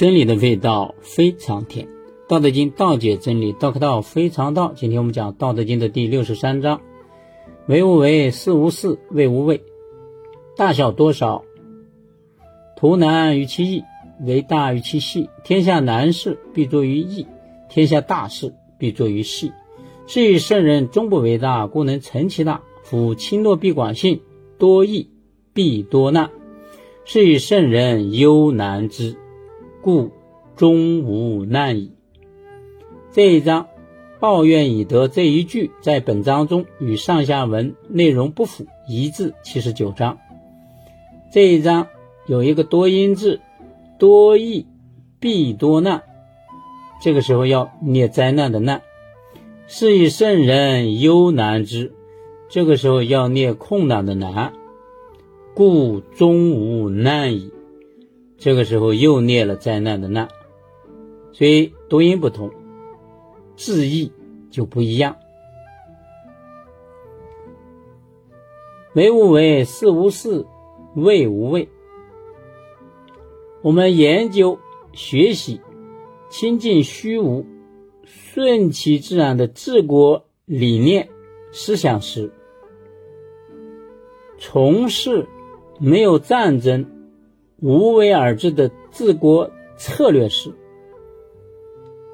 真理的味道非常甜。《道德经》道解真理，道可道非常道。今天我们讲《道德经》的第六十三章：为无为，事无事，谓无畏。大小多少，图难于其易，为大于其细。天下难事，必作于易；天下大事，必作于细。是以圣人终不为大，故能成其大。夫轻诺必广信，多易必多难。是以圣人忧难之，故终无难矣。这一章抱怨以德这一句，在本章中与上下文内容不符，移至七十九章。这一章有一个多音字，多易必多难。这个时候要念灾难的难。是以圣人忧难之，这个时候要念困难的难。故终无难矣。这个时候又念了灾难的难，所以读音不同，字义就不一样。为无为，事无事，谓无畏。我们研究、学习、亲近虚无、顺其自然的治国理念、思想时，从事。没有战争、无为而治的治国策略是，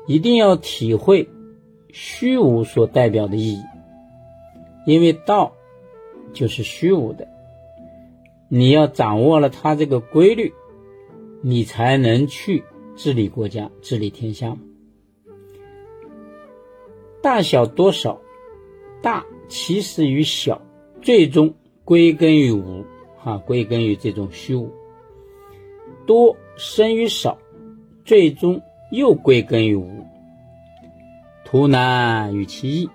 一定要体会虚无所代表的意义，因为道就是虚无的。你要掌握了它这个规律，你才能去治理国家、治理天下。大小多少，大其实于小，最终归根于无。啊，归根于这种虚无，多生于少，最终又归根于无。图难于其易，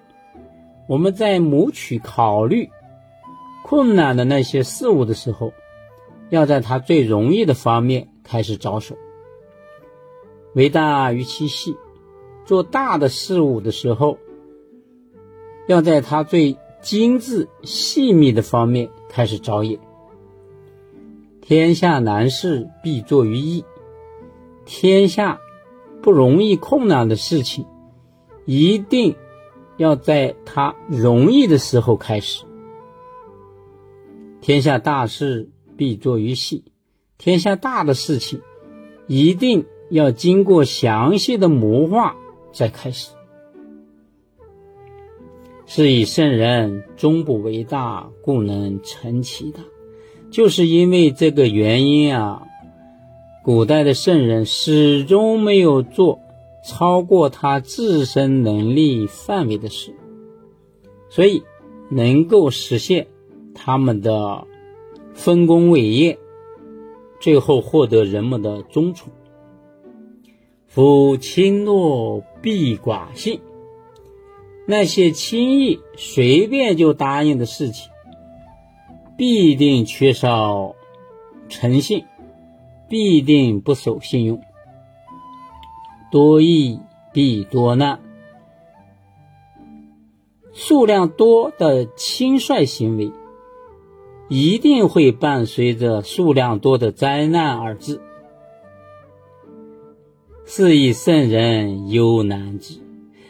我们在谋取考虑困难的那些事物的时候，要在它最容易的方面开始着手。为大于其细，做大的事物的时候，要在它最精致细密的方面开始着眼。天下难事必作于易，天下不容易困难的事情，一定要在它容易的时候开始。天下大事必作于细，天下大的事情，一定要经过详细的谋划再开始。是以圣人终不为大，故能成其大。就是因为这个原因啊，古代的圣人始终没有做超过他自身能力范围的事，所以能够实现他们的丰功伟业，最后获得人们的尊崇。夫轻诺必寡信，那些轻易随便就答应的事情。必定缺少诚信，必定不守信用，多易必多难。数量多的轻率行为，一定会伴随着数量多的灾难而至。是以圣人忧难之，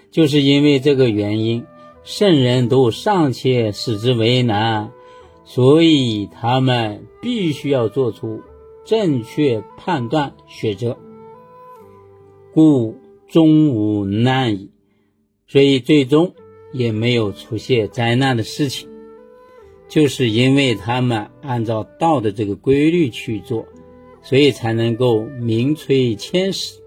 就是因为这个原因，圣人都尚且使之为难。所以他们必须要做出正确判断选择，故终无难矣。所以最终也没有出现灾难的事情，就是因为他们按照道的这个规律去做，所以才能够名垂千史。